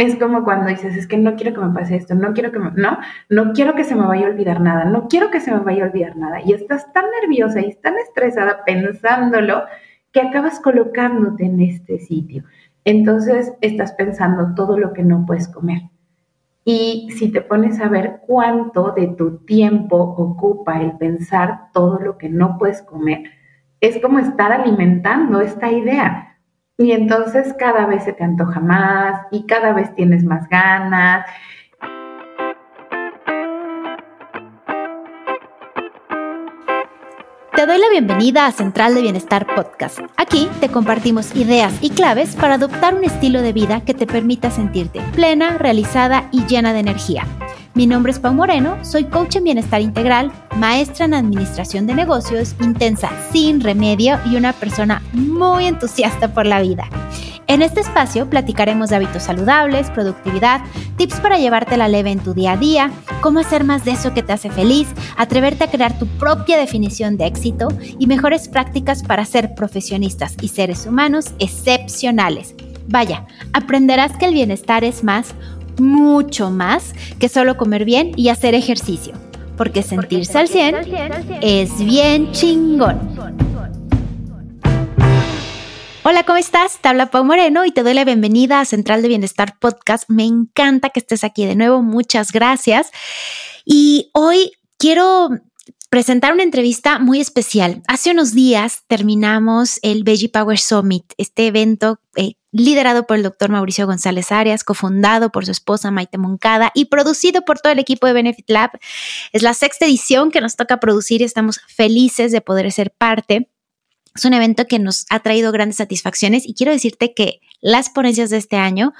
Es como cuando dices, es que no quiero que me pase esto, no quiero que me, no, no quiero que se me vaya a olvidar nada, no quiero que se me vaya a olvidar nada. Y estás tan nerviosa y tan estresada pensándolo que acabas colocándote en este sitio. Entonces estás pensando todo lo que no puedes comer. Y si te pones a ver cuánto de tu tiempo ocupa el pensar todo lo que no puedes comer, es como estar alimentando esta idea. Y entonces cada vez se te antoja más y cada vez tienes más ganas Te doy la bienvenida a Central de Bienestar Podcast. Aquí te compartimos ideas y claves para adoptar un estilo de vida que te permita sentirte plena, realizada y llena de energía. Mi nombre es Pau Moreno, soy coach en bienestar integral, maestra en administración de negocios, intensa sin remedio y una persona muy entusiasta por la vida. En este espacio platicaremos de hábitos saludables, productividad, tips para llevarte la leve en tu día a día, cómo hacer más de eso que te hace feliz, atreverte a crear tu propia definición de éxito y mejores prácticas para ser profesionistas y seres humanos excepcionales. Vaya, aprenderás que el bienestar es más, mucho más que solo comer bien y hacer ejercicio, porque sentirse al 100 es bien chingón. Hola, ¿cómo estás? Te habla Pau Moreno y te doy la bienvenida a Central de Bienestar Podcast. Me encanta que estés aquí de nuevo. Muchas gracias. Y hoy quiero presentar una entrevista muy especial. Hace unos días terminamos el Veggie Power Summit, este evento eh, liderado por el doctor Mauricio González Arias, cofundado por su esposa Maite Moncada y producido por todo el equipo de Benefit Lab. Es la sexta edición que nos toca producir y estamos felices de poder ser parte. Es un evento que nos ha traído grandes satisfacciones y quiero decirte que las ponencias de este año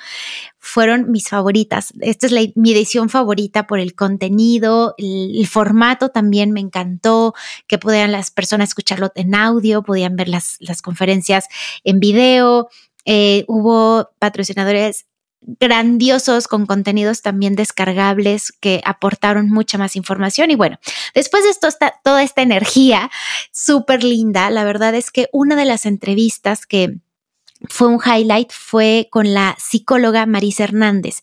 fueron mis favoritas. Esta es mi edición favorita por el contenido, el, formato también me encantó, que podían las personas escucharlo en audio, podían ver las, las conferencias en video. Eh, hubo patrocinadores grandiosos con contenidos también descargables que aportaron mucha más información. Y bueno, después de esto está toda esta energía súper linda. La verdad es que una de las entrevistas que fue un highlight fue con la psicóloga Marisa Hernández.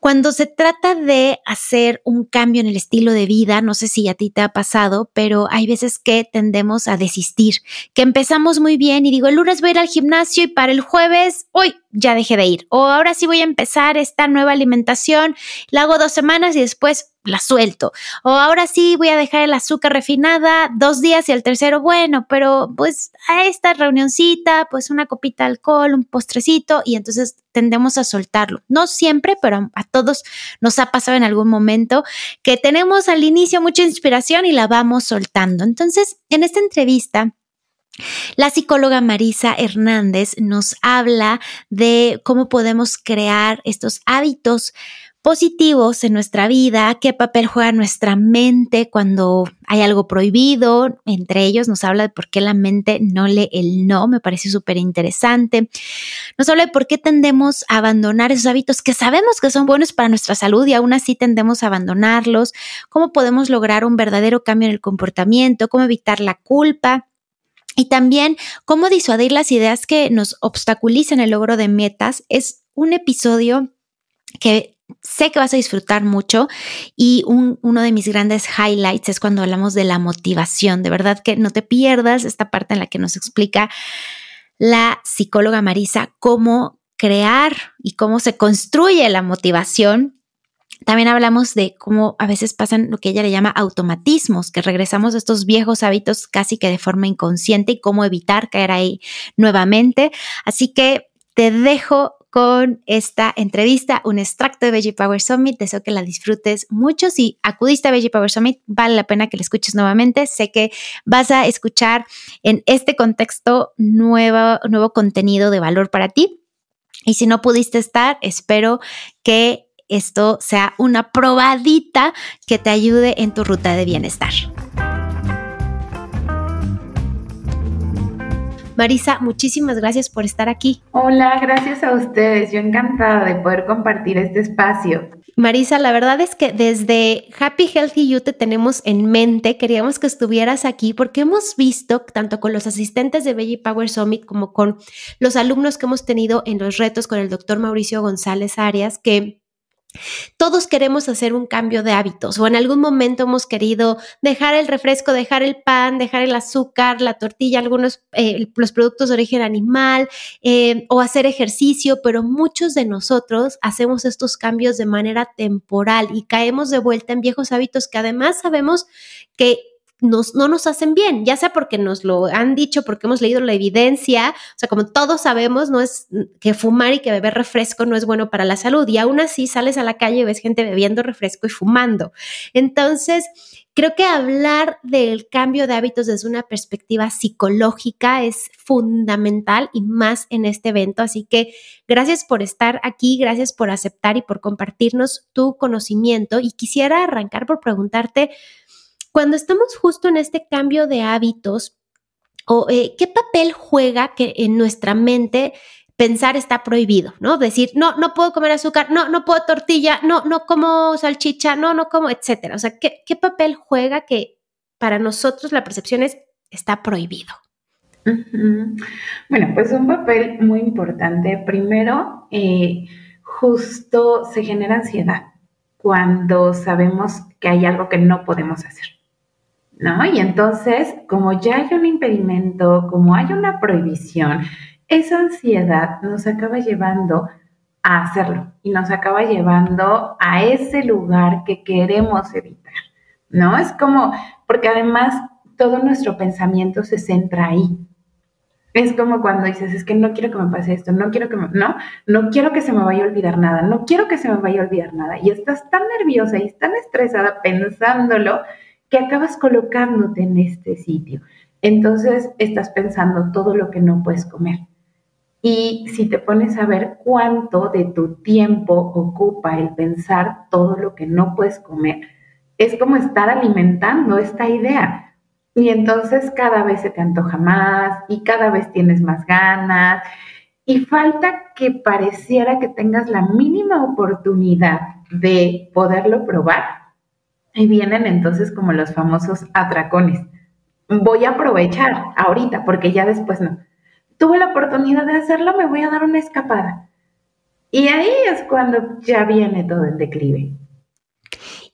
Cuando se trata de hacer un cambio en el estilo de vida, no sé si a ti te ha pasado, pero hay veces que tendemos a desistir, que empezamos muy bien y digo, el lunes voy a ir al gimnasio y para el jueves, hoy ya dejé de ir. O ahora sí voy a empezar esta nueva alimentación, la hago dos semanas y después la suelto. O ahora sí voy a dejar el azúcar refinada dos días y el tercero, bueno, pero pues a esta reunioncita, pues una copita de alcohol, un postrecito y entonces tendemos a soltarlo. No siempre, pero a todos nos ha pasado en algún momento que tenemos al inicio mucha inspiración y la vamos soltando. Entonces, en esta entrevista, la psicóloga Marisa Hernández nos habla de cómo podemos crear estos hábitos positivos en nuestra vida, qué papel juega nuestra mente cuando hay algo prohibido. Entre ellos nos habla de por qué la mente no lee el no, me parece súper interesante. Nos habla de por qué tendemos a abandonar esos hábitos que sabemos que son buenos para nuestra salud y aún así tendemos a abandonarlos, cómo podemos lograr un verdadero cambio en el comportamiento, cómo evitar la culpa y también cómo disuadir las ideas que nos obstaculizan el logro de metas. Es un episodio que sé que vas a disfrutar mucho y uno de mis grandes highlights es cuando hablamos de la motivación. De verdad que no te pierdas esta parte en la que nos explica la psicóloga Marisa cómo crear y cómo se construye la motivación también hablamos de cómo a veces pasan lo que ella le llama automatismos, que regresamos a estos viejos hábitos casi que de forma inconsciente y cómo evitar caer ahí nuevamente. Así que te dejo con esta entrevista, un extracto de Veggie Power Summit. Deseo que la disfrutes mucho. Si acudiste a Veggie Power Summit, vale la pena que la escuches nuevamente. Sé que vas a escuchar en este contexto nuevo, nuevo contenido de valor para ti. Y si no pudiste estar, espero que esto sea una probadita que te ayude en tu ruta de bienestar. Marisa, muchísimas gracias por estar aquí. Hola, gracias a ustedes. Yo encantada de poder compartir este espacio. Marisa, la verdad es que desde Happy Healthy You te tenemos en mente, queríamos que estuvieras aquí porque hemos visto, tanto con los asistentes de Belly Power Summit como con los alumnos que hemos tenido en los retos con el doctor Mauricio González Arias, que todos queremos hacer un cambio de hábitos o en algún momento hemos querido dejar el refresco, dejar el pan, dejar el azúcar, la tortilla, algunos eh, los productos de origen animal eh, o hacer ejercicio, pero muchos de nosotros hacemos estos cambios de manera temporal y caemos de vuelta en viejos hábitos que además sabemos que no nos hacen bien, ya sea porque nos lo han dicho, porque hemos leído la evidencia, o sea, como todos sabemos, no es que fumar y que beber refresco no es bueno para la salud y aún así sales a la calle y ves gente bebiendo refresco y fumando. Entonces, creo que hablar del cambio de hábitos desde una perspectiva psicológica es fundamental y más en este evento, así que gracias por estar aquí, gracias por aceptar y por compartirnos tu conocimiento y quisiera arrancar por preguntarte, cuando estamos justo en este cambio de hábitos, o, eh, ¿qué papel juega que en nuestra mente pensar está prohibido, ¿no? Decir, no, no puedo comer azúcar, no, no puedo tortilla, no, no como salchicha, no, no como, etcétera. O sea, ¿qué, papel juega que para nosotros la percepción es está prohibido? Bueno, pues un papel muy importante. Primero, eh, justo se genera ansiedad cuando sabemos que hay algo que no podemos hacer. ¿No? Y entonces, como ya hay un impedimento, como hay una prohibición, esa ansiedad nos acaba llevando a hacerlo y nos acaba llevando a ese lugar que queremos evitar, ¿no? Es como, porque además todo nuestro pensamiento se centra ahí. Es como cuando dices, es que no quiero que me pase esto, no quiero que me, no, no quiero que se me vaya a olvidar nada, no quiero que se me vaya a olvidar nada. Y estás tan nerviosa y tan estresada pensándolo que acabas colocándote en este sitio. Entonces estás pensando todo lo que no puedes comer. Y si te pones a ver cuánto de tu tiempo ocupa el pensar todo lo que no puedes comer, es como estar alimentando esta idea. Y entonces cada vez se te antoja más y cada vez tienes más ganas. Y falta que pareciera que tengas la mínima oportunidad de poderlo probar y vienen entonces como los famosos atracones. Voy a aprovechar ahorita porque ya después no. Tuve la oportunidad de hacerlo, me voy a dar una escapada. Y ahí es cuando ya viene todo el declive.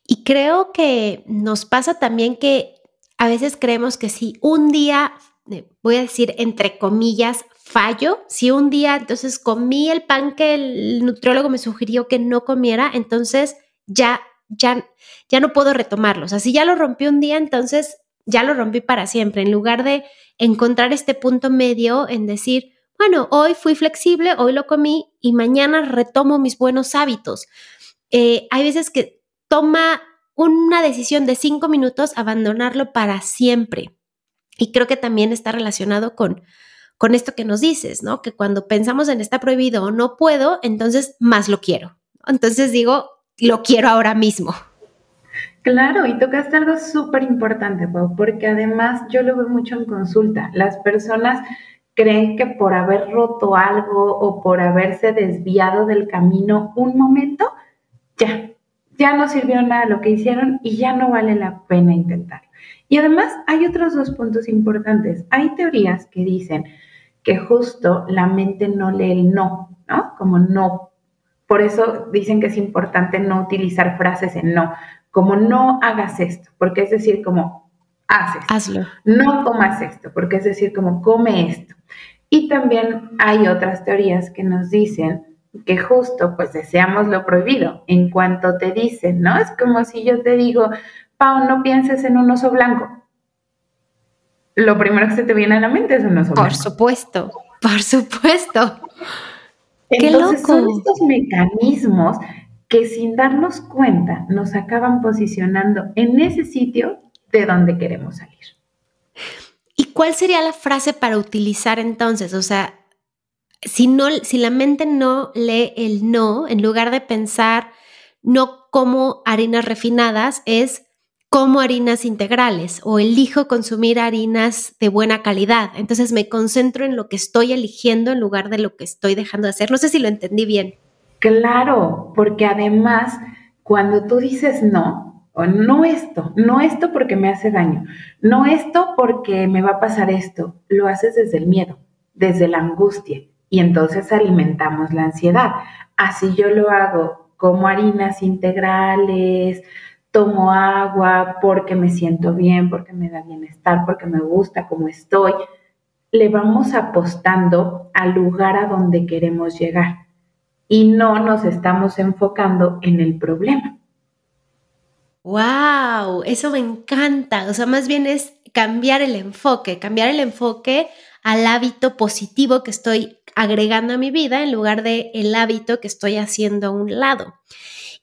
Y creo que nos pasa también que a veces creemos que si un día, eh, voy a decir entre comillas, fallo, si un día entonces comí el pan que el nutriólogo me sugirió que no comiera, entonces ya ya, ya no puedo retomarlo. O sea, si ya lo rompí un día, entonces ya lo rompí para siempre, en lugar de encontrar este punto medio en decir, bueno, hoy fui flexible, hoy lo comí y mañana retomo mis buenos hábitos. Eh, hay veces que toma una decisión de cinco minutos abandonarlo para siempre. Y creo que también está relacionado con, con esto que nos dices, ¿no? Que cuando pensamos en está prohibido o no puedo, entonces más lo quiero. Entonces digo, lo quiero ahora mismo. Claro, y tocaste algo súper importante, Pau, porque además yo lo veo mucho en consulta. Las personas creen que por haber roto algo o por haberse desviado del camino un momento, ya, ya no sirvió nada lo que hicieron y ya no vale la pena intentarlo. Y además hay otros dos puntos importantes. Hay teorías que dicen que justo la mente no lee el no, ¿no? Como no por eso dicen que es importante no utilizar frases en no, como no hagas esto, porque es decir, como haces. Hazlo. No comas esto, porque es decir, como come esto. Y también hay otras teorías que nos dicen que justo pues deseamos lo prohibido en cuanto te dicen, ¿no? Es como si yo te digo, Pau, no pienses en un oso blanco. Lo primero que se te viene a la mente es un oso blanco. Por supuesto, por supuesto. Entonces son estos mecanismos que sin darnos cuenta nos acaban posicionando en ese sitio de donde queremos salir. ¿Y cuál sería la frase para utilizar entonces? O sea, si, no, si la mente no lee el no, en lugar de pensar no como harinas refinadas, es como harinas integrales o elijo consumir harinas de buena calidad. Entonces me concentro en lo que estoy eligiendo en lugar de lo que estoy dejando de hacer. No sé si lo entendí bien. Claro, porque además cuando tú dices no, o no esto, no esto porque me hace daño, no esto porque me va a pasar esto, lo haces desde el miedo, desde la angustia y entonces alimentamos la ansiedad. Así yo lo hago como harinas integrales, tomo agua porque me siento bien, porque me da bienestar, porque me gusta como estoy, le vamos apostando al lugar a donde queremos llegar y no nos estamos enfocando en el problema. ¡Wow! Eso me encanta. O sea, más bien es cambiar el enfoque, cambiar el enfoque al hábito positivo que estoy agregando a mi vida en lugar de el hábito que estoy haciendo a un lado.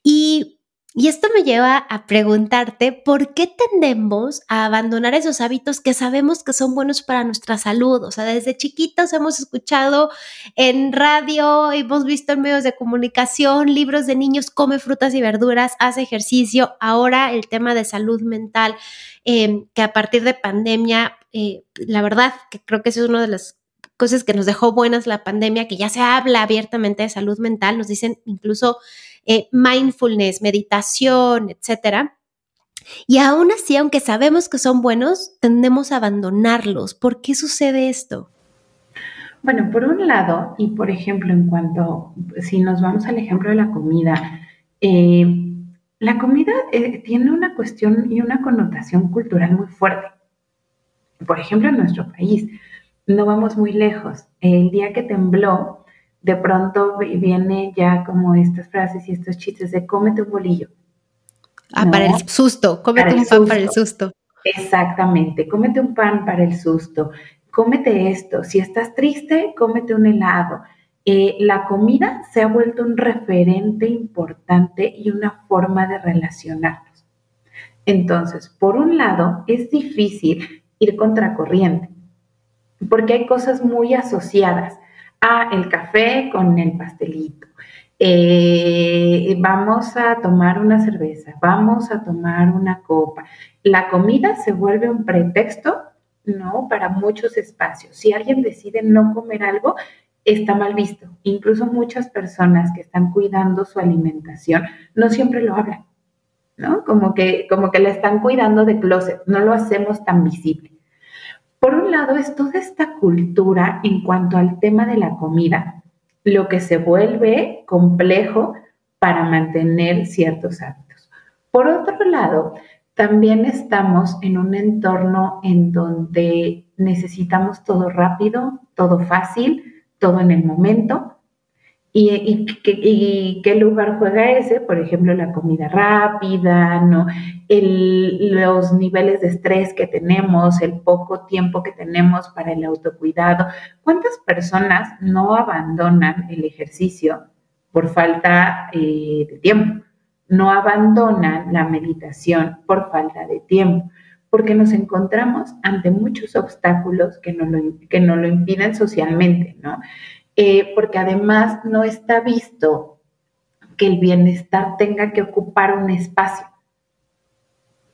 Y y esto me lleva a preguntarte por qué tendemos a abandonar esos hábitos que sabemos que son buenos para nuestra salud. O sea, desde chiquitos hemos escuchado en radio, hemos visto en medios de comunicación, libros de niños, come frutas y verduras, hace ejercicio. Ahora el tema de salud mental, em, que a partir de pandemia, eh, la verdad que creo que eso es una de las cosas que nos dejó buenas la pandemia, que ya se habla abiertamente de salud mental, nos dicen incluso eh, mindfulness, meditación, etcétera. Y aún así, aunque sabemos que son buenos, tendemos a abandonarlos. ¿Por qué sucede esto? Bueno, por un lado, y por ejemplo, en cuanto, si nos vamos al ejemplo de la comida, eh, la comida eh, tiene una cuestión y una connotación cultural muy fuerte. Por ejemplo, en nuestro país, no vamos muy lejos. El día que tembló, de pronto viene ya como estas frases y estos chistes de cómete un bolillo. Ah, para el susto, cómete un pan para el susto. Exactamente, cómete un pan para el susto, cómete esto, si estás triste, cómete un helado. Eh, la comida se ha vuelto un referente importante y una forma de relacionarnos. Entonces, por un lado, es difícil ir contracorriente, porque hay cosas muy asociadas ah, el café con el pastelito. Eh, vamos a tomar una cerveza, vamos a tomar una copa. La comida se vuelve un pretexto, ¿no? Para muchos espacios. Si alguien decide no comer algo, está mal visto. Incluso muchas personas que están cuidando su alimentación no siempre lo hablan, ¿no? Como que, como que la están cuidando de closet, no lo hacemos tan visible. Por un lado es toda esta cultura en cuanto al tema de la comida, lo que se vuelve complejo para mantener ciertos hábitos. Por otro lado, también estamos en un entorno en donde necesitamos todo rápido, todo fácil, todo en el momento. ¿Y, qué lugar juega ese? Por ejemplo, la comida rápida, ¿no? los niveles de estrés que tenemos, el poco tiempo que tenemos para el autocuidado. ¿Cuántas personas no abandonan el ejercicio por falta eh, de tiempo? No abandonan la meditación por falta de tiempo, porque nos encontramos ante muchos obstáculos que nos lo, que nos lo impiden socialmente, ¿no? Eh, porque además no está visto que el bienestar tenga que ocupar un espacio.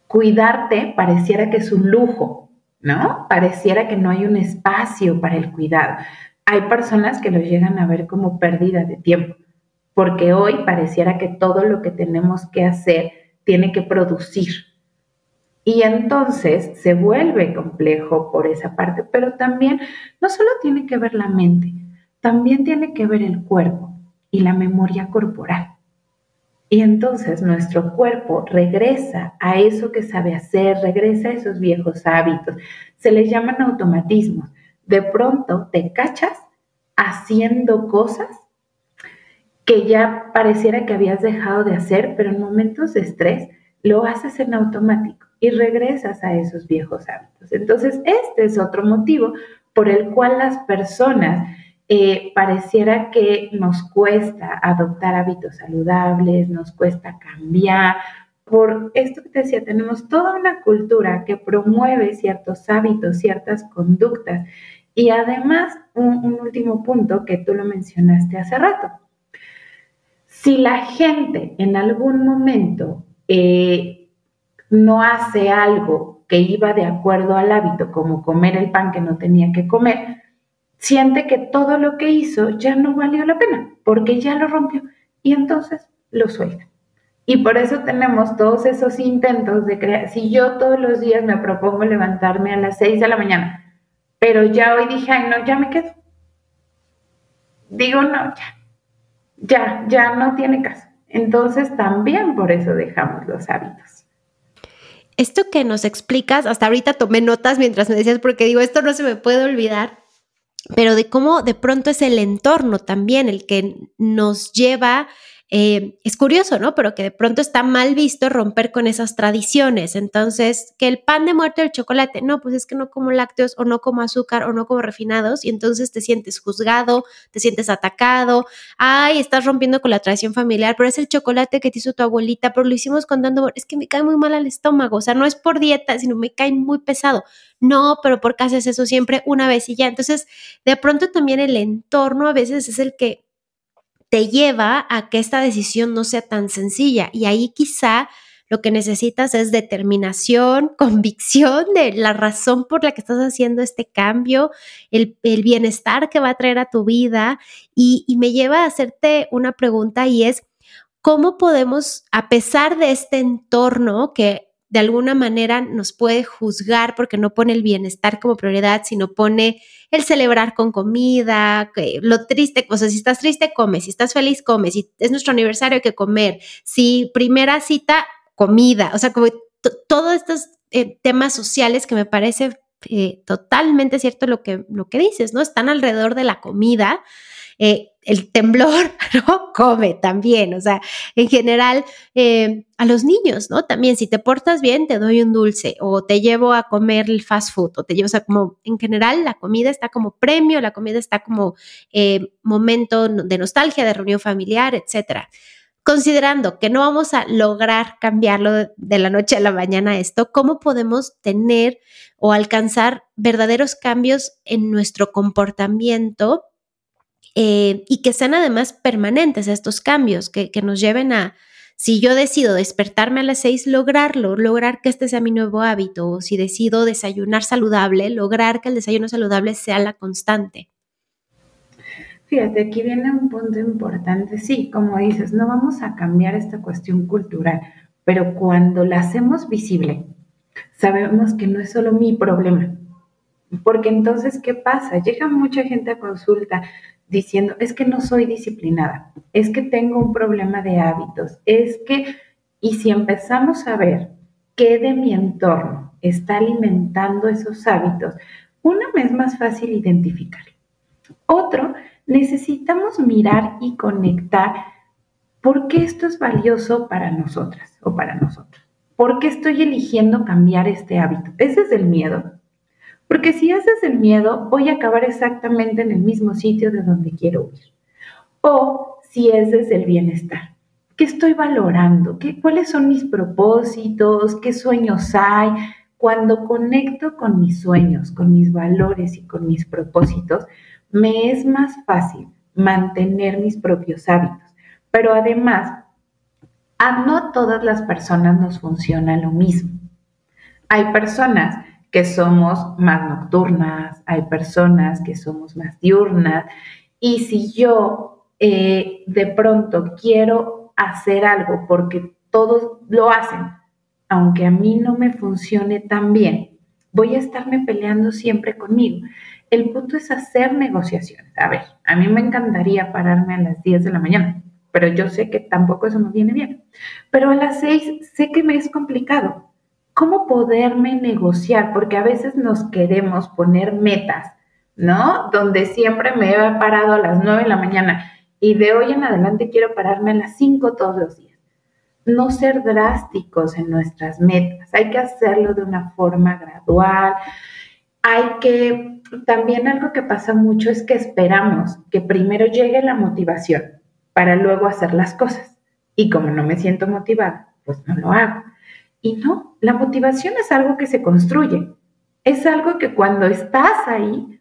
Cuidarte pareciera que es un lujo, ¿no? Pareciera que no hay un espacio para el cuidado. Hay personas que lo llegan a ver como pérdida de tiempo, porque hoy pareciera que todo lo que tenemos que hacer tiene que producir. Y entonces se vuelve complejo por esa parte, pero también no solo tiene que ver la mente, también tiene que ver el cuerpo y la memoria corporal. Y entonces nuestro cuerpo regresa a eso que sabe hacer, regresa a esos viejos hábitos. Se les llaman automatismos. De pronto te cachas haciendo cosas que ya pareciera que habías dejado de hacer, pero en momentos de estrés lo haces en automático y regresas a esos viejos hábitos. Entonces, este es otro motivo por el cual las personas eh, pareciera que nos cuesta adoptar hábitos saludables, nos cuesta cambiar. Por esto que te decía, tenemos toda una cultura que promueve ciertos hábitos, ciertas conductas. Y además, un, último punto que tú lo mencionaste hace rato. Si la gente en algún momento eh, no hace algo que iba de acuerdo al hábito, como comer el pan que no tenía que comer, siente que todo lo que hizo ya no valió la pena, porque ya lo rompió y entonces lo suelta. Y por eso tenemos todos esos intentos de crear. Si yo todos los días me propongo levantarme a las 6 de la mañana, pero ya hoy dije, ay, no, ya me quedo. Digo, no, ya, ya, ya no tiene caso. Entonces también por eso dejamos los hábitos. Esto que nos explicas, hasta ahorita tomé notas mientras me decías, porque digo, esto no se me puede olvidar, pero de cómo de pronto es el entorno también el que nos lleva eh, es curioso, ¿no? Pero que de pronto está mal visto romper con esas tradiciones. Entonces, que el pan de muerte el chocolate, no, pues es que no como lácteos o no como azúcar o no como refinados y entonces te sientes juzgado, te sientes atacado, ay, estás rompiendo con la tradición familiar, pero es el chocolate que te hizo tu abuelita, pero lo hicimos contando, es que me cae muy mal al estómago, o sea, no es por dieta, sino me cae muy pesado. No, pero ¿por qué haces eso siempre una vez y ya? Entonces, de pronto también el entorno a veces es el que te lleva a que esta decisión no sea tan sencilla. Y ahí quizá lo que necesitas es determinación, convicción de la razón por la que estás haciendo este cambio, el, bienestar que va a traer a tu vida. Y, y me lleva a hacerte una pregunta y es, ¿cómo podemos, a pesar de este entorno que de alguna manera nos puede juzgar porque no pone el bienestar como prioridad, sino pone el celebrar con comida, lo triste, o sea, si estás triste, come, si estás feliz, come, si es nuestro aniversario hay que comer, si primera cita, comida, o sea, como todos estos eh, temas sociales que me parece eh, totalmente cierto lo que, lo que dices, ¿no? Están alrededor de la comida eh, el temblor, ¿no? Come también, o sea, en general, eh, a los niños, ¿no? También, si te portas bien, te doy un dulce o te llevo a comer el fast food o te llevo, o sea, como en general, la comida está como premio, la comida está como eh, momento de nostalgia, de reunión familiar, etcétera. Considerando que no vamos a lograr cambiarlo de la noche a la mañana esto, ¿cómo podemos tener o alcanzar verdaderos cambios en nuestro comportamiento eh, y que sean además permanentes estos cambios, que, nos lleven a, si yo decido despertarme a las seis, lograrlo, lograr que este sea mi nuevo hábito, o si decido desayunar saludable, lograr que el desayuno saludable sea la constante. Fíjate, aquí viene un punto importante. Sí, como dices, no vamos a cambiar esta cuestión cultural, pero cuando la hacemos visible, sabemos que no es solo mi problema. Porque entonces, ¿qué pasa? Llega mucha gente a consulta, diciendo, es que no soy disciplinada, es que tengo un problema de hábitos, es que, y si empezamos a ver qué de mi entorno está alimentando esos hábitos, una es más fácil identificar. Otro, necesitamos mirar y conectar por qué esto es valioso para nosotras o para nosotros. ¿Por qué estoy eligiendo cambiar este hábito? Ese es el miedo. Porque si haces el miedo, voy a acabar exactamente en el mismo sitio de donde quiero huir. O si es desde el bienestar. ¿Qué estoy valorando? ¿Qué, ¿Cuáles son mis propósitos? ¿Qué sueños hay? Cuando conecto con mis sueños, con mis valores y con mis propósitos, me es más fácil mantener mis propios hábitos. Pero además, a no todas las personas nos funciona lo mismo. Hay personas que somos más nocturnas, hay personas que somos más diurnas. Y si yo eh, de pronto quiero hacer algo porque todos lo hacen, aunque a mí no me funcione tan bien, voy a estarme peleando siempre conmigo. El punto es hacer negociaciones. A ver, a mí me encantaría pararme a las 10 de la mañana, pero yo sé que tampoco eso me viene bien. Pero a las 6 sé que me es complicado ¿cómo poderme negociar? Porque a veces nos queremos poner metas, ¿no? Donde siempre me he parado a las 9 de la mañana y de hoy en adelante quiero pararme a las 5 todos los días. No ser drásticos en nuestras metas, hay que hacerlo de una forma gradual. Hay que, también algo que pasa mucho es que esperamos que primero llegue la motivación para luego hacer las cosas. Y como no me siento motivada, pues no lo hago. Y no, la motivación es algo que se construye. Es algo que cuando estás ahí,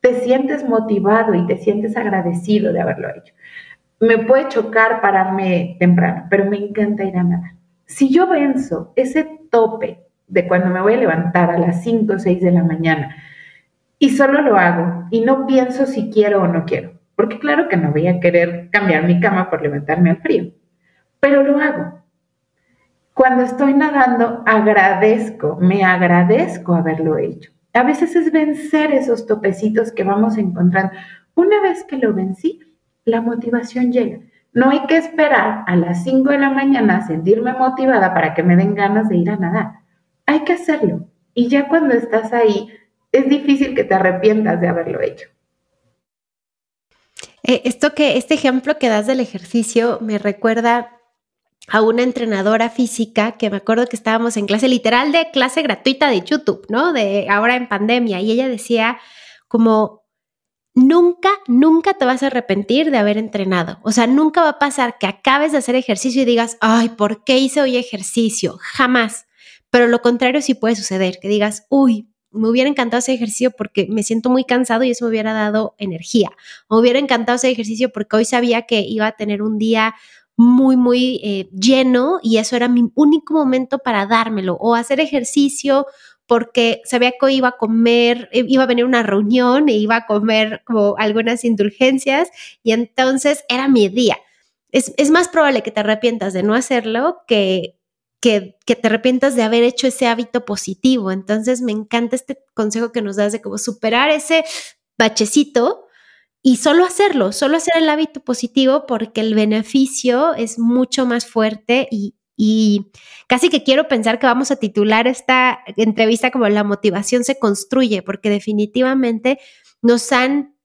te sientes motivado y te sientes agradecido de haberlo hecho. Me puede chocar pararme temprano, pero me encanta ir a nadar. Si yo venzo ese tope de cuando me voy a levantar a las 5 o 6 de la mañana y solo lo hago y no pienso si quiero o no quiero, porque claro que no voy a querer cambiar mi cama por levantarme al frío, pero lo hago. Cuando estoy nadando, agradezco, me agradezco haberlo hecho. A veces es vencer esos topecitos que vamos encontrando. Una vez que lo vencí, la motivación llega. No hay que esperar a las 5 de la mañana a sentirme motivada para que me den ganas de ir a nadar. Hay que hacerlo. Y ya cuando estás ahí, es difícil que te arrepientas de haberlo hecho. Eh, esto que, este ejemplo que das del ejercicio me recuerda a una entrenadora física que me acuerdo que estábamos en clase literal de clase gratuita de YouTube, ¿no? De ahora en pandemia. Y ella decía como nunca, nunca te vas a arrepentir de haber entrenado. O sea, nunca va a pasar que acabes de hacer ejercicio y digas, ay, ¿por qué hice hoy ejercicio? Jamás. Pero lo contrario sí puede suceder, que digas, uy, me hubiera encantado hacer ejercicio porque me siento muy cansado y eso me hubiera dado energía. me hubiera encantado hacer ejercicio porque hoy sabía que iba a tener un día muy, muy eh, lleno y eso era mi único momento para dármelo. O hacer ejercicio porque sabía que iba a comer, eh, iba a venir una reunión e iba a comer algunas indulgencias y entonces era mi día. Es, es más probable que te arrepientas de no hacerlo que, que, que, te arrepientas de haber hecho ese hábito positivo. Entonces me encanta este consejo que nos das de cómo superar ese bachecito y solo hacerlo, solo hacer el hábito positivo porque el beneficio es mucho más fuerte y, y casi que quiero pensar que vamos a titular esta entrevista como la motivación se construye, porque definitivamente nos han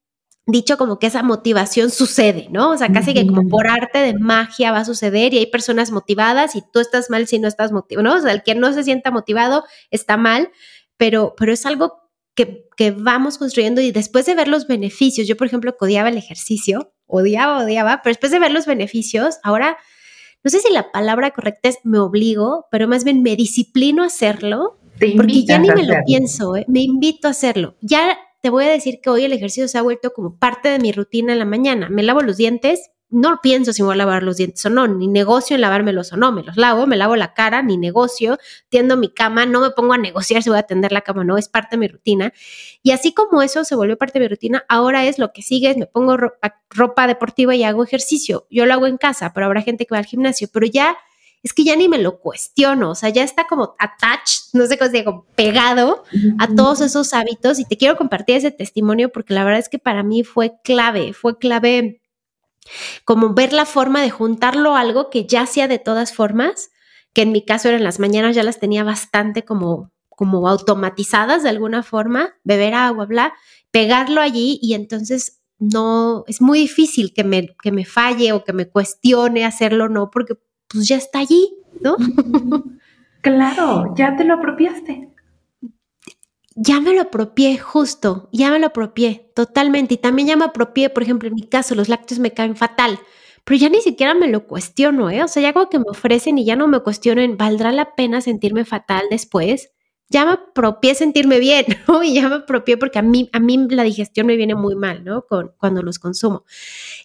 dicho como que esa motivación sucede, ¿no? O sea, casi que como por arte de magia va a suceder y hay personas motivadas y tú estás mal si no estás motivado, ¿no? O sea, el que no se sienta motivado está mal, pero, pero es algo que, que vamos construyendo y después de ver los beneficios, yo por ejemplo odiaba el ejercicio, odiaba, odiaba, pero después de ver los beneficios, ahora no sé si la palabra correcta es me obligo, pero más bien me disciplino a hacerlo, porque ya ni me lo pienso, ¿eh? me invito a hacerlo. Ya te voy a decir que hoy el ejercicio se ha vuelto como parte de mi rutina en la mañana. Me lavo los dientes, no pienso si voy a lavar los dientes o no, ni negocio en lavármelos o no, me los lavo, me lavo la cara, ni negocio, tiendo mi cama, no me pongo a negociar si voy a atender la cama o no, es parte de mi rutina. Y así como eso se volvió parte de mi rutina, ahora es lo que sigue, es me pongo ropa, deportiva y hago ejercicio. Yo lo hago en casa, pero habrá gente que va al gimnasio, pero ya es que ya ni me lo cuestiono, o sea, ya está como attached, no sé cómo se diga, pegado a todos esos hábitos y te quiero compartir ese testimonio porque la verdad es que para mí fue clave, fue clave como ver la forma de juntarlo a algo que ya hacía de todas formas, que en mi caso eran las mañanas, ya las tenía bastante como, como automatizadas de alguna forma, beber agua, bla, pegarlo allí y entonces no, es muy difícil que me, que me falle o que me cuestione hacerlo o no, porque pues ya está allí, ¿no? Claro, ya te lo apropiaste ya me lo apropié justo, ya me lo apropié totalmente. Y también ya me apropié, por ejemplo, en mi caso, los lácteos me caen fatal, pero ya ni siquiera me lo cuestiono, ¿eh? O sea, ya algo que me ofrecen y ya no me cuestionen, ¿valdrá la pena sentirme fatal después? Ya me apropié sentirme bien, ¿no? Y ya me apropié porque a mí, a mí la digestión me viene muy mal, ¿no? Con, cuando los consumo.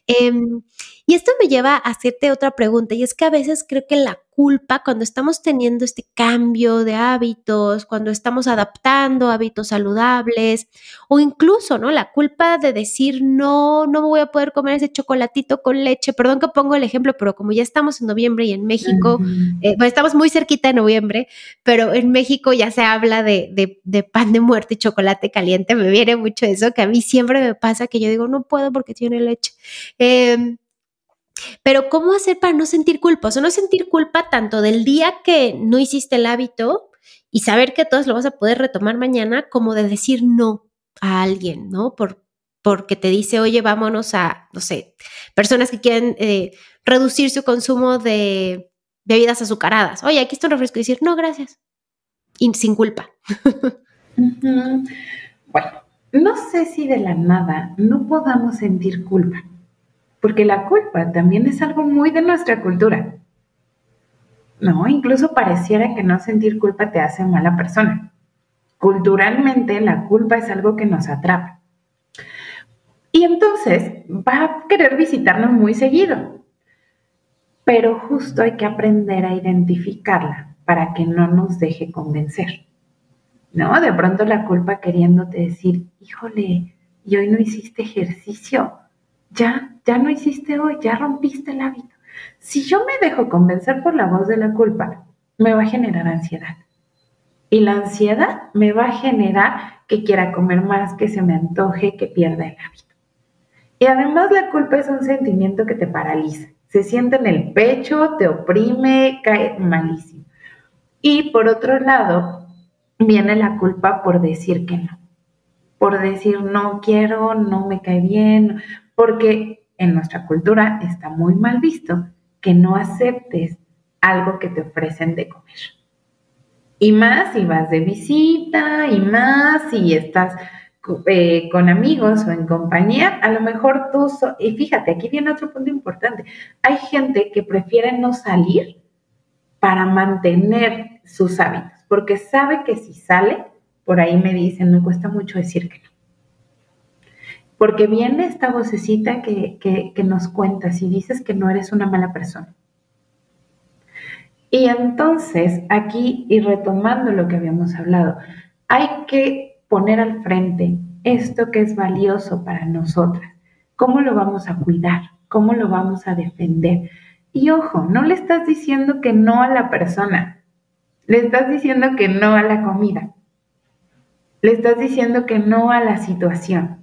Em, y esto me lleva a hacerte otra pregunta, y es que a veces creo que la culpa cuando estamos teniendo este cambio de hábitos, cuando estamos adaptando hábitos saludables, o incluso, ¿no? La culpa de decir, no, no me voy a poder comer ese chocolatito con leche. Perdón que pongo el ejemplo, pero como ya estamos en noviembre y en México, eh, estamos muy cerquita de noviembre, pero en México ya se habla de, de, pan de muerte y chocolate caliente. Me viene mucho eso, que a mí siempre me pasa que yo digo, no puedo porque tiene leche. Eh, pero ¿cómo hacer para no sentir culpa? O sea, no sentir culpa tanto del día que no hiciste el hábito y saber que todos lo vas a poder retomar mañana, como de decir no a alguien, ¿no? Por, porque te dice, oye, vámonos a, no sé, personas que quieren eh, reducir su consumo de bebidas azucaradas. Oye, aquí está un refresco y decir, no, gracias. Y sin culpa. Bueno, no sé si de la nada no podamos sentir culpa porque la culpa también es algo muy de nuestra cultura. No, incluso pareciera que no sentir culpa te hace mala persona. Culturalmente la culpa es algo que nos atrapa. Y entonces va a querer visitarnos muy seguido. Pero justo hay que aprender a identificarla para que no nos deje convencer. ¿No? De pronto la culpa queriéndote decir, híjole, y hoy no hiciste ejercicio, ya, ya no hiciste hoy, ya rompiste el hábito. Si yo me dejo convencer por la voz de la culpa, me va a generar ansiedad. Y la ansiedad me va a generar que quiera comer más, que se me antoje, que pierda el hábito. Y además la culpa es un sentimiento que te paraliza. Se siente en el pecho, te oprime, cae malísimo. Y por otro lado, viene la culpa por decir que no. Por decir no quiero, no me cae bien, porque en nuestra cultura está muy mal visto que no aceptes algo que te ofrecen de comer. Y más si vas de visita, y más si estás eh, con amigos o en compañía, a lo mejor tú, y fíjate, aquí viene otro punto importante, hay gente que prefiere no salir para mantener sus hábitos, porque sabe que si sale, por ahí me dicen, me cuesta mucho decir que no. Porque viene esta vocecita que, que nos cuenta, si dices que no eres una mala persona y entonces, aquí, y retomando lo que habíamos hablado, hay que poner al frente esto que es valioso para nosotras. ¿Cómo lo vamos a cuidar? ¿Cómo lo vamos a defender? Y ojo, no le estás diciendo que no a la persona, le estás diciendo que no a la comida, le estás diciendo que no a la situación,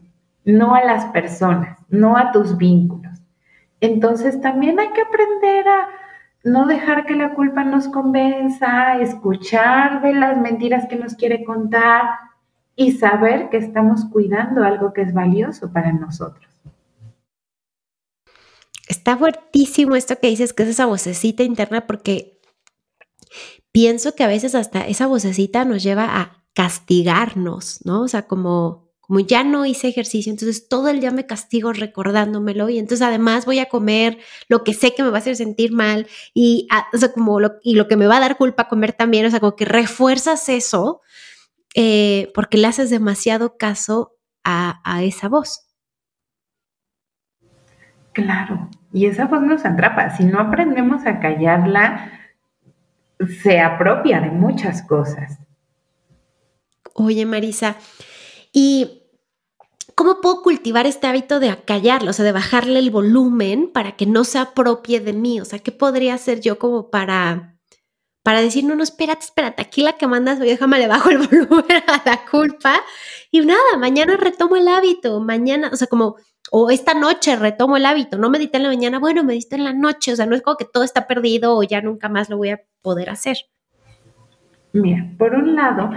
no a las personas, no a tus vínculos. Entonces también hay que aprender a no dejar que la culpa nos convenza, escuchar de las mentiras que nos quiere contar y saber que estamos cuidando algo que es valioso para nosotros. Está fuertísimo esto que dices, que es esa vocecita interna, porque pienso que a veces hasta esa vocecita nos lleva a castigarnos, ¿no? O sea, como como ya no hice ejercicio, entonces todo el día me castigo recordándomelo y entonces además voy a comer lo que sé que me va a hacer sentir mal y, ah, como lo, y lo que me va a dar culpa comer también, o sea, como que refuerzas eso eh, porque le haces demasiado caso a, a esa voz. Claro, y esa voz nos atrapa. Si no aprendemos a callarla, se apropia de muchas cosas. Oye, Marisa, y ¿Cómo puedo cultivar este hábito de acallarlo, o sea, de bajarle el volumen para que no se apropie de mí? O sea, ¿qué podría hacer yo como para, para decir, no, no, espérate, espérate, aquí la que mandas, déjame le bajo el volumen a la culpa y nada, mañana retomo el hábito, mañana, o sea, como, o esta noche retomo el hábito, no medité en la mañana, bueno, medité en la noche, o sea, no es como que todo está perdido o ya nunca más lo voy a poder hacer. Mira, por un lado,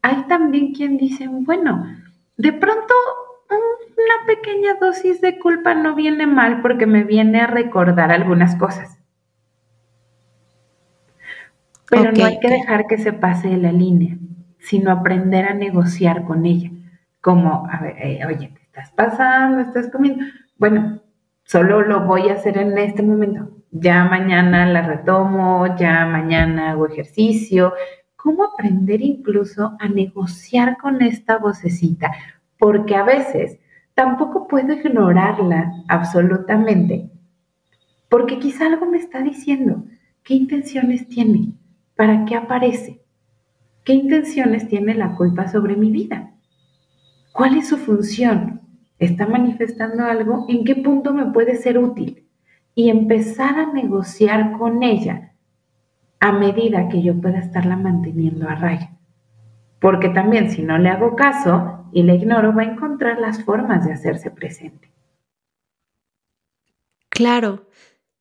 hay también quien dice, bueno, de pronto una pequeña dosis de culpa no viene mal porque me viene a recordar algunas cosas. Pero no hay que dejar que se pase de la línea, sino aprender a negociar con ella. Como, a ver, eh, oye, ¿qué estás pasando? ¿Estás comiendo? Bueno, solo lo voy a hacer en este momento. Ya mañana la retomo, ya mañana hago ejercicio. ¿Cómo aprender incluso a negociar con esta vocecita? Porque a veces tampoco puedo ignorarla absolutamente, porque quizá algo me está diciendo. ¿Qué intenciones tiene? ¿Para qué aparece? ¿Qué intenciones tiene la culpa sobre mi vida? ¿Cuál es su función? ¿Está manifestando algo? ¿En qué punto me puede ser útil? Y empezar a negociar con ella a medida que yo pueda estarla manteniendo a raya. Porque también si no le hago caso, y la ignoro, va a encontrar las formas de hacerse presente. Claro.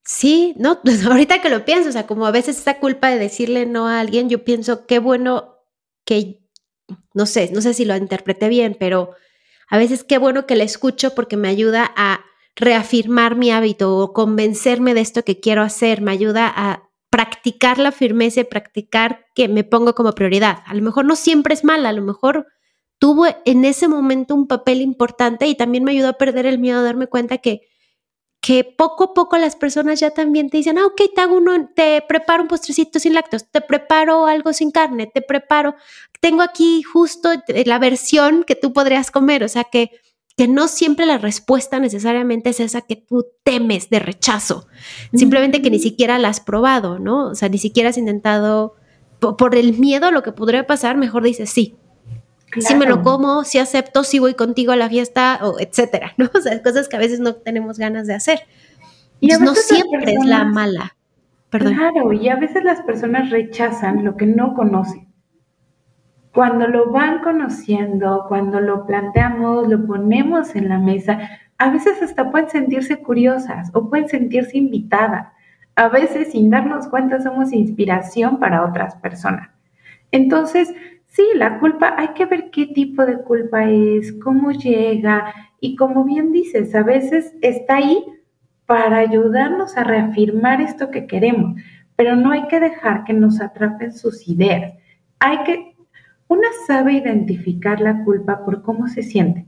Sí, no, pues ahorita que lo pienso, o sea, como a veces esa culpa de decirle no a alguien, yo pienso qué bueno que, no sé, no sé si lo interpreté bien, pero a veces qué bueno que le escucho porque me ayuda a reafirmar mi hábito o convencerme de esto que quiero hacer, me ayuda a practicar la firmeza y practicar que me pongo como prioridad. A lo mejor no siempre es mala, a lo mejor tuvo en ese momento un papel importante y también me ayudó a perder el miedo, a darme cuenta que, que poco a poco las personas ya también te dicen, ah, ok, te hago uno, te preparo un postrecito sin lácteos, te preparo algo sin carne, te preparo, tengo aquí justo la versión que tú podrías comer, o sea que, que no siempre la respuesta necesariamente es esa que tú temes de rechazo, simplemente que ni siquiera la has probado, ¿no? O sea, ni siquiera has intentado, por, el miedo a lo que podría pasar, mejor dices sí. Si me lo como, si acepto, si voy contigo a la fiesta, o etcétera, ¿no? O sea, cosas que a veces no tenemos ganas de hacer. Y no siempre es la mala. Perdón. Claro, y a veces las personas rechazan lo que no conocen. Cuando lo van conociendo, cuando lo planteamos, lo ponemos en la mesa, a veces hasta pueden sentirse curiosas o pueden sentirse invitadas. A veces, sin darnos cuenta, somos inspiración para otras personas. Entonces, sí, la culpa, hay que ver qué tipo de culpa es, cómo llega y como bien dices, a veces está ahí para ayudarnos a reafirmar esto que queremos, pero no hay que dejar que nos atrapen sus ideas. Hay que una sabe identificar la culpa por cómo se siente.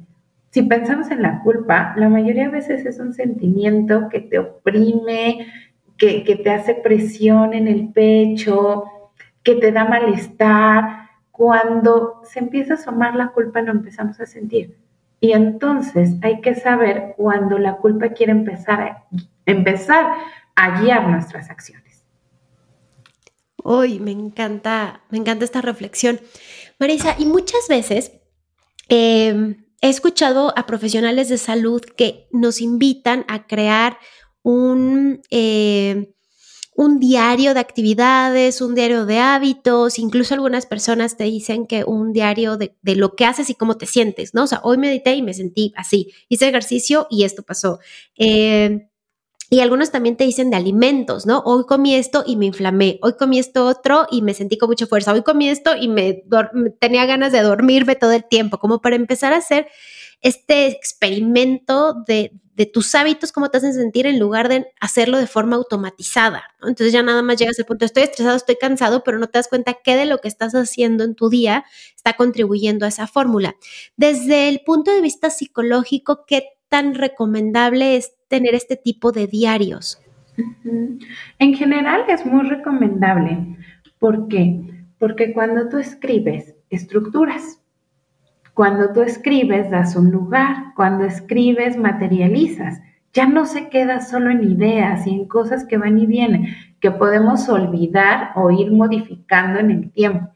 Si pensamos en la culpa, la mayoría de veces es un sentimiento que te oprime, que, te hace presión en el pecho, que te da malestar. Cuando se empieza a asomar la culpa, lo empezamos a sentir. Y entonces hay que saber cuando la culpa quiere empezar a, guiar nuestras acciones. Uy, me encanta, me encanta esta reflexión. Marisa, y muchas veces em, he escuchado a profesionales de salud que nos invitan a crear un, em, un diario de actividades, un diario de hábitos, incluso algunas personas te dicen que un diario de, lo que haces y cómo te sientes, ¿no? O sea, hoy medité y me sentí así, hice ejercicio y esto pasó. Em, y algunos también te dicen de alimentos, ¿no? Hoy comí esto y me inflamé, hoy comí esto otro y me sentí con mucha fuerza, hoy comí esto y me tenía ganas de dormirme todo el tiempo, como para empezar a hacer este experimento de, tus hábitos, cómo te hacen sentir en lugar de hacerlo de forma automatizada. Entonces ya nada más llegas al punto, estoy estresado, estoy cansado, pero no te das cuenta qué de lo que estás haciendo en tu día está contribuyendo a esa fórmula. Desde el punto de vista psicológico, ¿qué tan recomendable es tener este tipo de diarios? En general es muy recomendable. ¿Por qué? Porque cuando tú escribes, estructuras. Cuando tú escribes, das un lugar. Cuando escribes, materializas. Ya no se queda solo en ideas y en cosas que van y vienen, que podemos olvidar o ir modificando en el tiempo.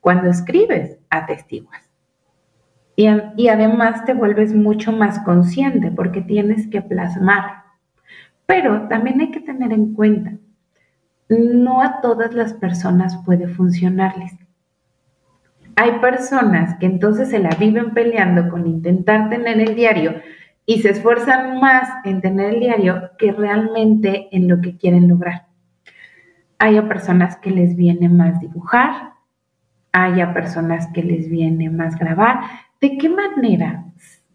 Cuando escribes, atestiguas. Y, además te vuelves mucho más consciente porque tienes que plasmar. Pero también hay que tener en cuenta, no a todas las personas puede funcionarles. Hay personas que entonces se la viven peleando con intentar tener el diario y se esfuerzan más en tener el diario que realmente en lo que quieren lograr. Hay personas que les viene más dibujar, hay personas que les viene más grabar, ¿De qué manera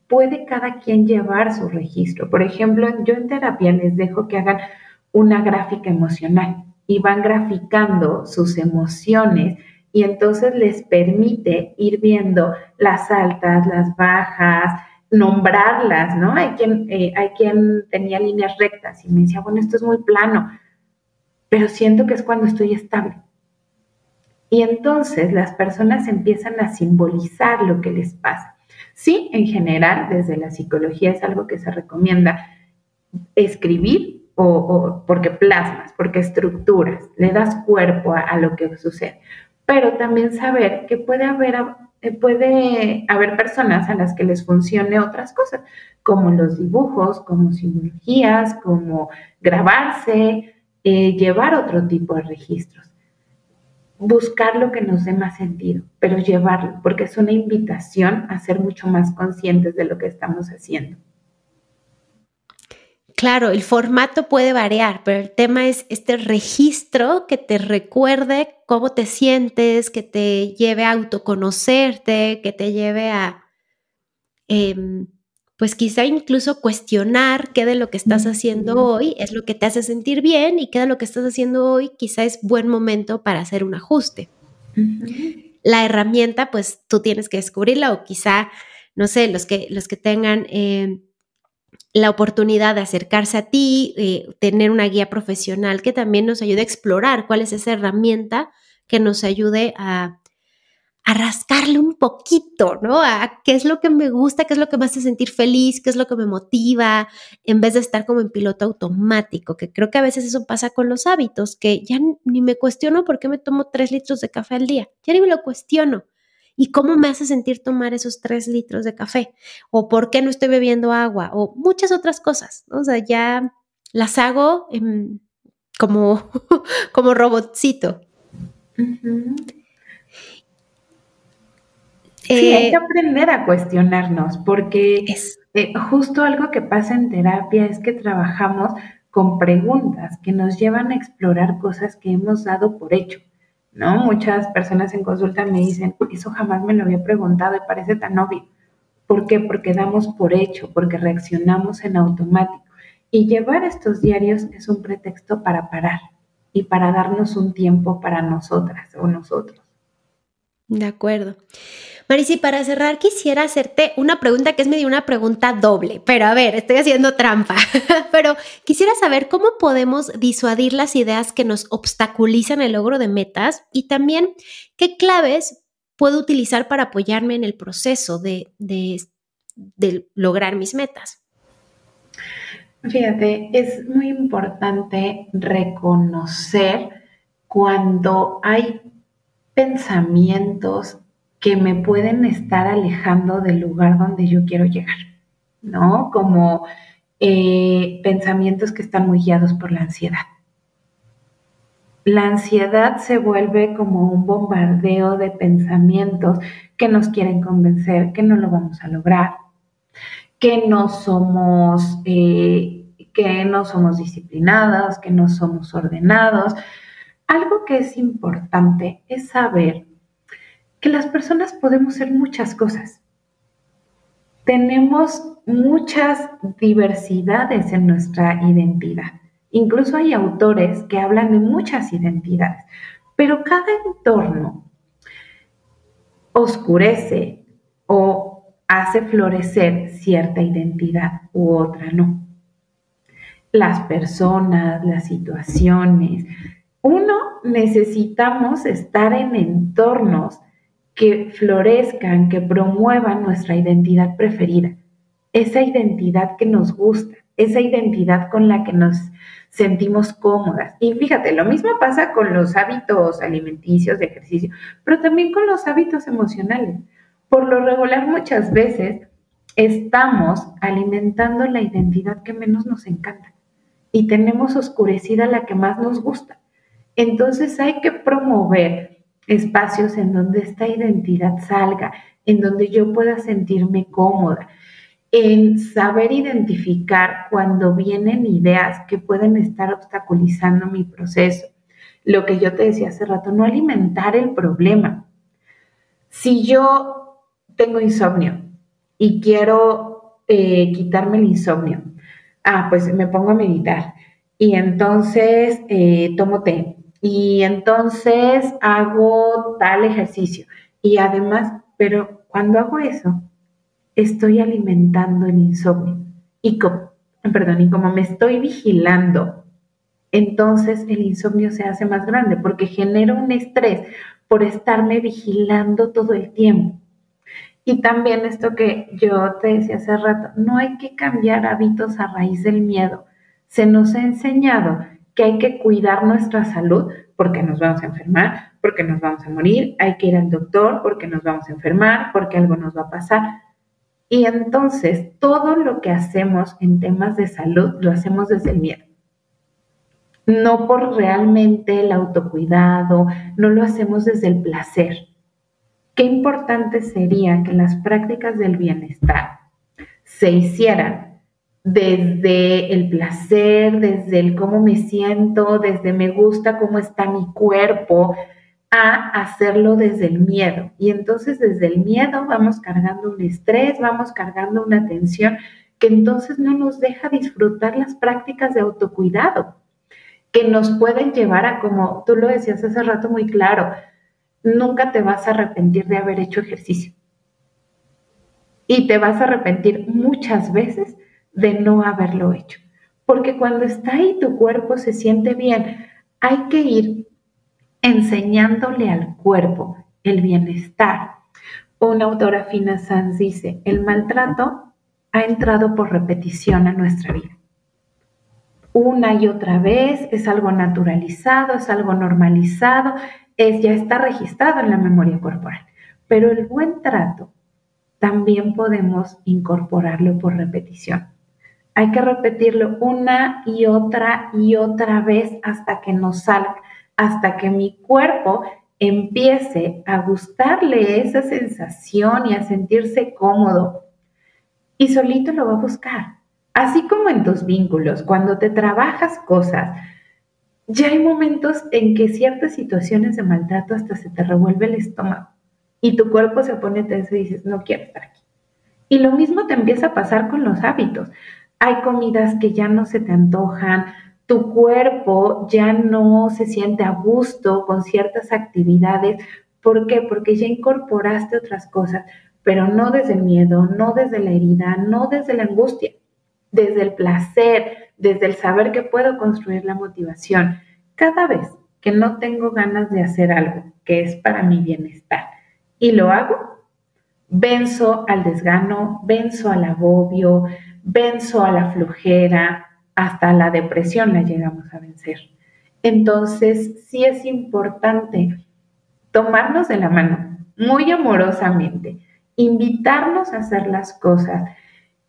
puede cada quien llevar su registro? Por ejemplo, yo en terapia les dejo que hagan una gráfica emocional y van graficando sus emociones y entonces les permite ir viendo las altas, las bajas, nombrarlas, ¿no? Hay quien, eh, hay quien tenía líneas rectas y me decía, bueno, esto es muy plano, pero siento que es cuando estoy estable. Y entonces las personas empiezan a simbolizar lo que les pasa. Sí, en general, desde la psicología es algo que se recomienda escribir o, porque plasmas, porque estructuras, le das cuerpo a, lo que sucede. Pero también saber que puede haber, eh, puede haber personas a las que les funcione otras cosas, como los dibujos, como simbologías, como grabarse, eh, llevar otro tipo de registros buscar lo que nos dé más sentido, pero llevarlo, porque es una invitación a ser mucho más conscientes de lo que estamos haciendo. Claro, el formato puede variar, pero el tema es este registro que te recuerde cómo te sientes, que te lleve a autoconocerte, que te lleve a... Em, pues quizá incluso cuestionar qué de lo que estás haciendo hoy es lo que te hace sentir bien y qué de lo que estás haciendo hoy quizá es buen momento para hacer un ajuste. La herramienta, pues tú tienes que descubrirla o quizá, no sé, los que, los que tengan eh, la oportunidad de acercarse a ti, eh, tener una guía profesional que también nos ayude a explorar cuál es esa herramienta que nos ayude a a rascarle un poquito, ¿no? A qué es lo que me gusta, qué es lo que me hace sentir feliz, qué es lo que me motiva, en vez de estar como en piloto automático, que creo que a veces eso pasa con los hábitos, que ya ni me cuestiono por qué me tomo tres litros de café al día, ya ni me lo cuestiono. ¿Y cómo me hace sentir tomar esos tres litros de café? ¿O por qué no estoy bebiendo agua? O muchas otras cosas, ¿no? O sea, ya las hago como, como robotcito. Sí, hay que eh, aprender a cuestionarnos, porque es. Eh, justo algo que pasa en terapia es que trabajamos con preguntas que nos llevan a explorar cosas que hemos dado por hecho, ¿no? Muchas personas en consulta me dicen, eso jamás me lo había preguntado y parece tan obvio. ¿Por qué? Porque damos por hecho, porque reaccionamos en automático. Y llevar estos diarios es un pretexto para parar y para darnos un tiempo para nosotras o nosotros. De acuerdo. Marisi, para cerrar, quisiera hacerte una pregunta que es medio una pregunta doble, pero a ver, estoy haciendo trampa, pero quisiera saber cómo podemos disuadir las ideas que nos obstaculizan el logro de metas y también qué claves puedo utilizar para apoyarme en el proceso de, de, de lograr mis metas. Fíjate, es muy importante reconocer cuando hay pensamientos que me pueden estar alejando del lugar donde yo quiero llegar, ¿no? Como eh, pensamientos que están muy guiados por la ansiedad. La ansiedad se vuelve como un bombardeo de pensamientos que nos quieren convencer que no lo vamos a lograr, que no somos, eh, que no somos disciplinados, que no somos ordenados. Algo que es importante es saber que las personas podemos ser muchas cosas. Tenemos muchas diversidades en nuestra identidad. Incluso hay autores que hablan de muchas identidades, pero cada entorno oscurece o hace florecer cierta identidad u otra no. Las personas, las situaciones. Uno, necesitamos estar en entornos que florezcan, que promuevan nuestra identidad preferida, esa identidad que nos gusta, esa identidad con la que nos sentimos cómodas. Y fíjate, lo mismo pasa con los hábitos alimenticios, de ejercicio, pero también con los hábitos emocionales. Por lo regular muchas veces estamos alimentando la identidad que menos nos encanta y tenemos oscurecida la que más nos gusta. Entonces hay que promover espacios en donde esta identidad salga, en donde yo pueda sentirme cómoda, en saber identificar cuando vienen ideas que pueden estar obstaculizando mi proceso. Lo que yo te decía hace rato, no alimentar el problema. Si yo tengo insomnio y quiero eh, quitarme el insomnio, ah, pues me pongo a meditar y entonces eh, tomo té y entonces hago tal ejercicio. Y además, pero cuando hago eso, estoy alimentando el insomnio. Y como, perdón, y como me estoy vigilando, entonces el insomnio se hace más grande porque genera un estrés por estarme vigilando todo el tiempo. Y también esto que yo te decía hace rato, no hay que cambiar hábitos a raíz del miedo. Se nos ha enseñado que hay que cuidar nuestra salud porque nos vamos a enfermar, porque nos vamos a morir, hay que ir al doctor porque nos vamos a enfermar, porque algo nos va a pasar. Y entonces todo lo que hacemos en temas de salud lo hacemos desde el miedo. No por realmente el autocuidado, no lo hacemos desde el placer. Qué importante sería que las prácticas del bienestar se hicieran desde el placer, desde el cómo me siento, desde me gusta cómo está mi cuerpo, a hacerlo desde el miedo. Y entonces desde el miedo vamos cargando un estrés, vamos cargando una tensión que entonces no nos deja disfrutar las prácticas de autocuidado, que nos pueden llevar a, como tú lo decías hace rato muy claro, nunca te vas a arrepentir de haber hecho ejercicio. Y te vas a arrepentir muchas veces de no haberlo hecho. Porque cuando está ahí tu cuerpo se siente bien, hay que ir enseñándole al cuerpo el bienestar. Una autora Fina Sanz dice, el maltrato ha entrado por repetición a nuestra vida. Una y otra vez es algo naturalizado, es algo normalizado, es, ya está registrado en la memoria corporal. Pero el buen trato también podemos incorporarlo por repetición. Hay que repetirlo una y otra y otra vez hasta que nos salga, hasta que mi cuerpo empiece a gustarle esa sensación y a sentirse cómodo. Y solito lo va a buscar. Así como en tus vínculos, cuando te trabajas cosas, ya hay momentos en que ciertas situaciones de maltrato hasta se te revuelve el estómago y tu cuerpo se pone tenso y dices, no quiero estar aquí. Y lo mismo te empieza a pasar con los hábitos. Hay comidas que ya no se te antojan, tu cuerpo ya no se siente a gusto con ciertas actividades. ¿Por qué? Porque ya incorporaste otras cosas, pero no desde el miedo, no desde la herida, no desde la angustia, desde el placer, desde el saber que puedo construir la motivación. Cada vez que no tengo ganas de hacer algo que es para mi bienestar y lo hago, venzo al desgano, venzo al agobio, venzo a la flojera, hasta la depresión la llegamos a vencer. Entonces, sí es importante tomarnos de la mano muy amorosamente, invitarnos a hacer las cosas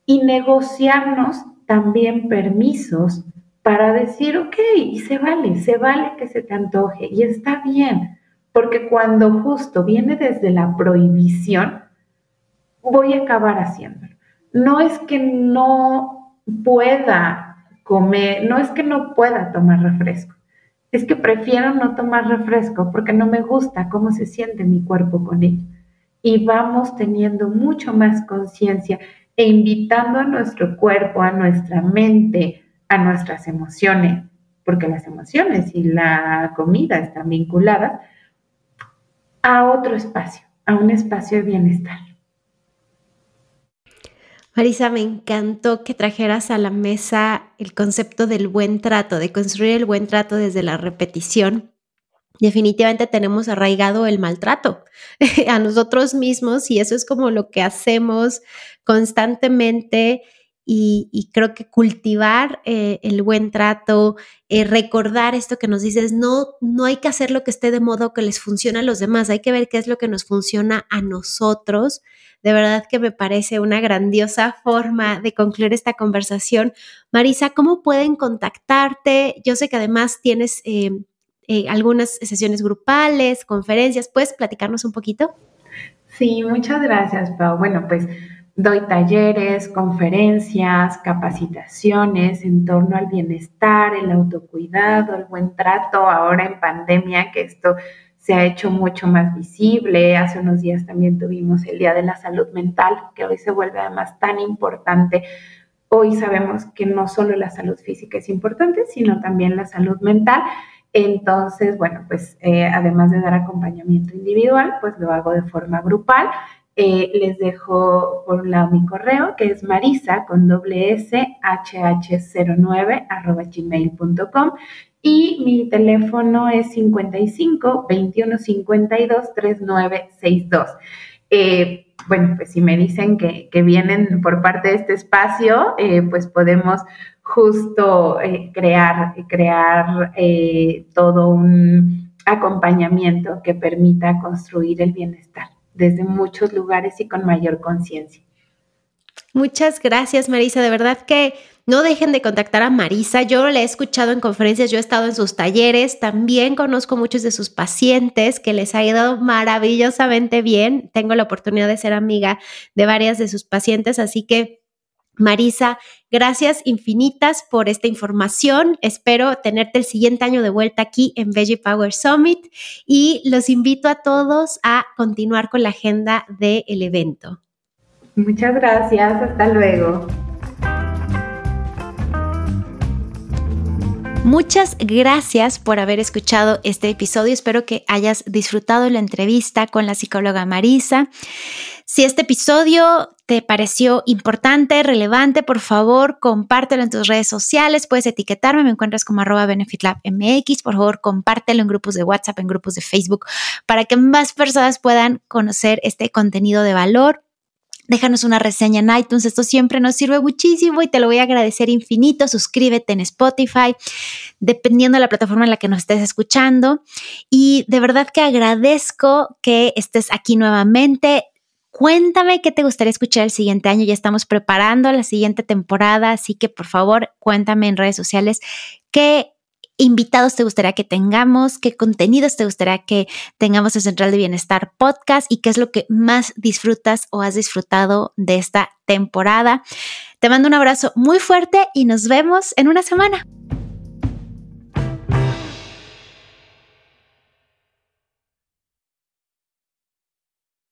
y negociarnos también permisos para decir, ok, y se vale, se vale que se te antoje y está bien, porque cuando justo viene desde la prohibición, voy a acabar haciéndolo. No es que no pueda comer, no es que no pueda tomar refresco, es que prefiero no tomar refresco porque no me gusta cómo se siente mi cuerpo con él. Y vamos teniendo mucho más conciencia e invitando a nuestro cuerpo, a nuestra mente, a nuestras emociones, porque las emociones y la comida están vinculadas, a otro espacio, a un espacio de bienestar. Marisa, me encantó que trajeras a la mesa el concepto del buen trato, de construir el buen trato desde la repetición. Definitivamente tenemos arraigado el maltrato a nosotros mismos y eso es como lo que hacemos constantemente y, creo que cultivar eh, el buen trato, eh, recordar esto que nos dices, no, no hay que hacer lo que esté de modo que les funcione a los demás, hay que ver qué es lo que nos funciona a nosotros. De verdad que me parece una grandiosa forma de concluir esta conversación. Marisa, ¿cómo pueden contactarte? Yo sé que además tienes eh, algunas sesiones grupales, conferencias. ¿Puedes platicarnos un poquito? Sí, muchas gracias, Pau. Bueno, pues Doy talleres, conferencias, capacitaciones en torno al bienestar, el autocuidado, el buen trato, ahora en pandemia, que esto se ha hecho mucho más visible. Hace unos días también tuvimos el Día de la Salud Mental, que hoy se vuelve además tan importante. Hoy sabemos que no solo la salud física es importante, sino también la salud mental. Entonces, bueno, pues eh, además de dar acompañamiento individual, pues lo hago de forma grupal eh, les dejo por un lado mi correo, que es marisa con doble s hh09 arroba gmail.com y mi teléfono es 55 21 52 3962. Eh, bueno, pues si me dicen que, vienen por parte de este espacio, eh, pues podemos justo eh, crear, crear todo un acompañamiento que permita construir el bienestar desde muchos lugares y con mayor conciencia. Muchas gracias, Marisa. De verdad que no dejen de contactar a Marisa. Yo la he escuchado en conferencias, yo he estado en sus talleres, también conozco muchos de sus pacientes que les ha ido maravillosamente bien. Tengo la oportunidad de ser amiga de varias de sus pacientes, así que Marisa, gracias infinitas por esta información. Espero tenerte el siguiente año de vuelta aquí en Veggie Power Summit y los invito a todos a continuar con la agenda del evento. Muchas gracias, hasta luego. Muchas gracias por haber escuchado este episodio. Espero que hayas disfrutado la entrevista con la psicóloga Marisa. Si este episodio te pareció importante, relevante, por favor, compártelo en tus redes sociales. Puedes etiquetarme, me encuentras como arroba benefitlabmx. Por favor, compártelo en grupos de WhatsApp, en grupos de Facebook, para que más personas puedan conocer este contenido de valor. Déjanos una reseña en iTunes, esto siempre nos sirve muchísimo y te lo voy a agradecer infinito. Suscríbete en Spotify, dependiendo de la plataforma en la que nos estés escuchando. Y de verdad que agradezco que estés aquí nuevamente. Cuéntame qué te gustaría escuchar el siguiente año. Ya estamos preparando la siguiente temporada, así que por favor cuéntame en redes sociales qué invitados te gustaría que tengamos, qué contenidos te gustaría que tengamos en Central de Bienestar Podcast y qué es lo que más disfrutas o has disfrutado de esta temporada. Te mando un abrazo muy fuerte y nos vemos en una semana.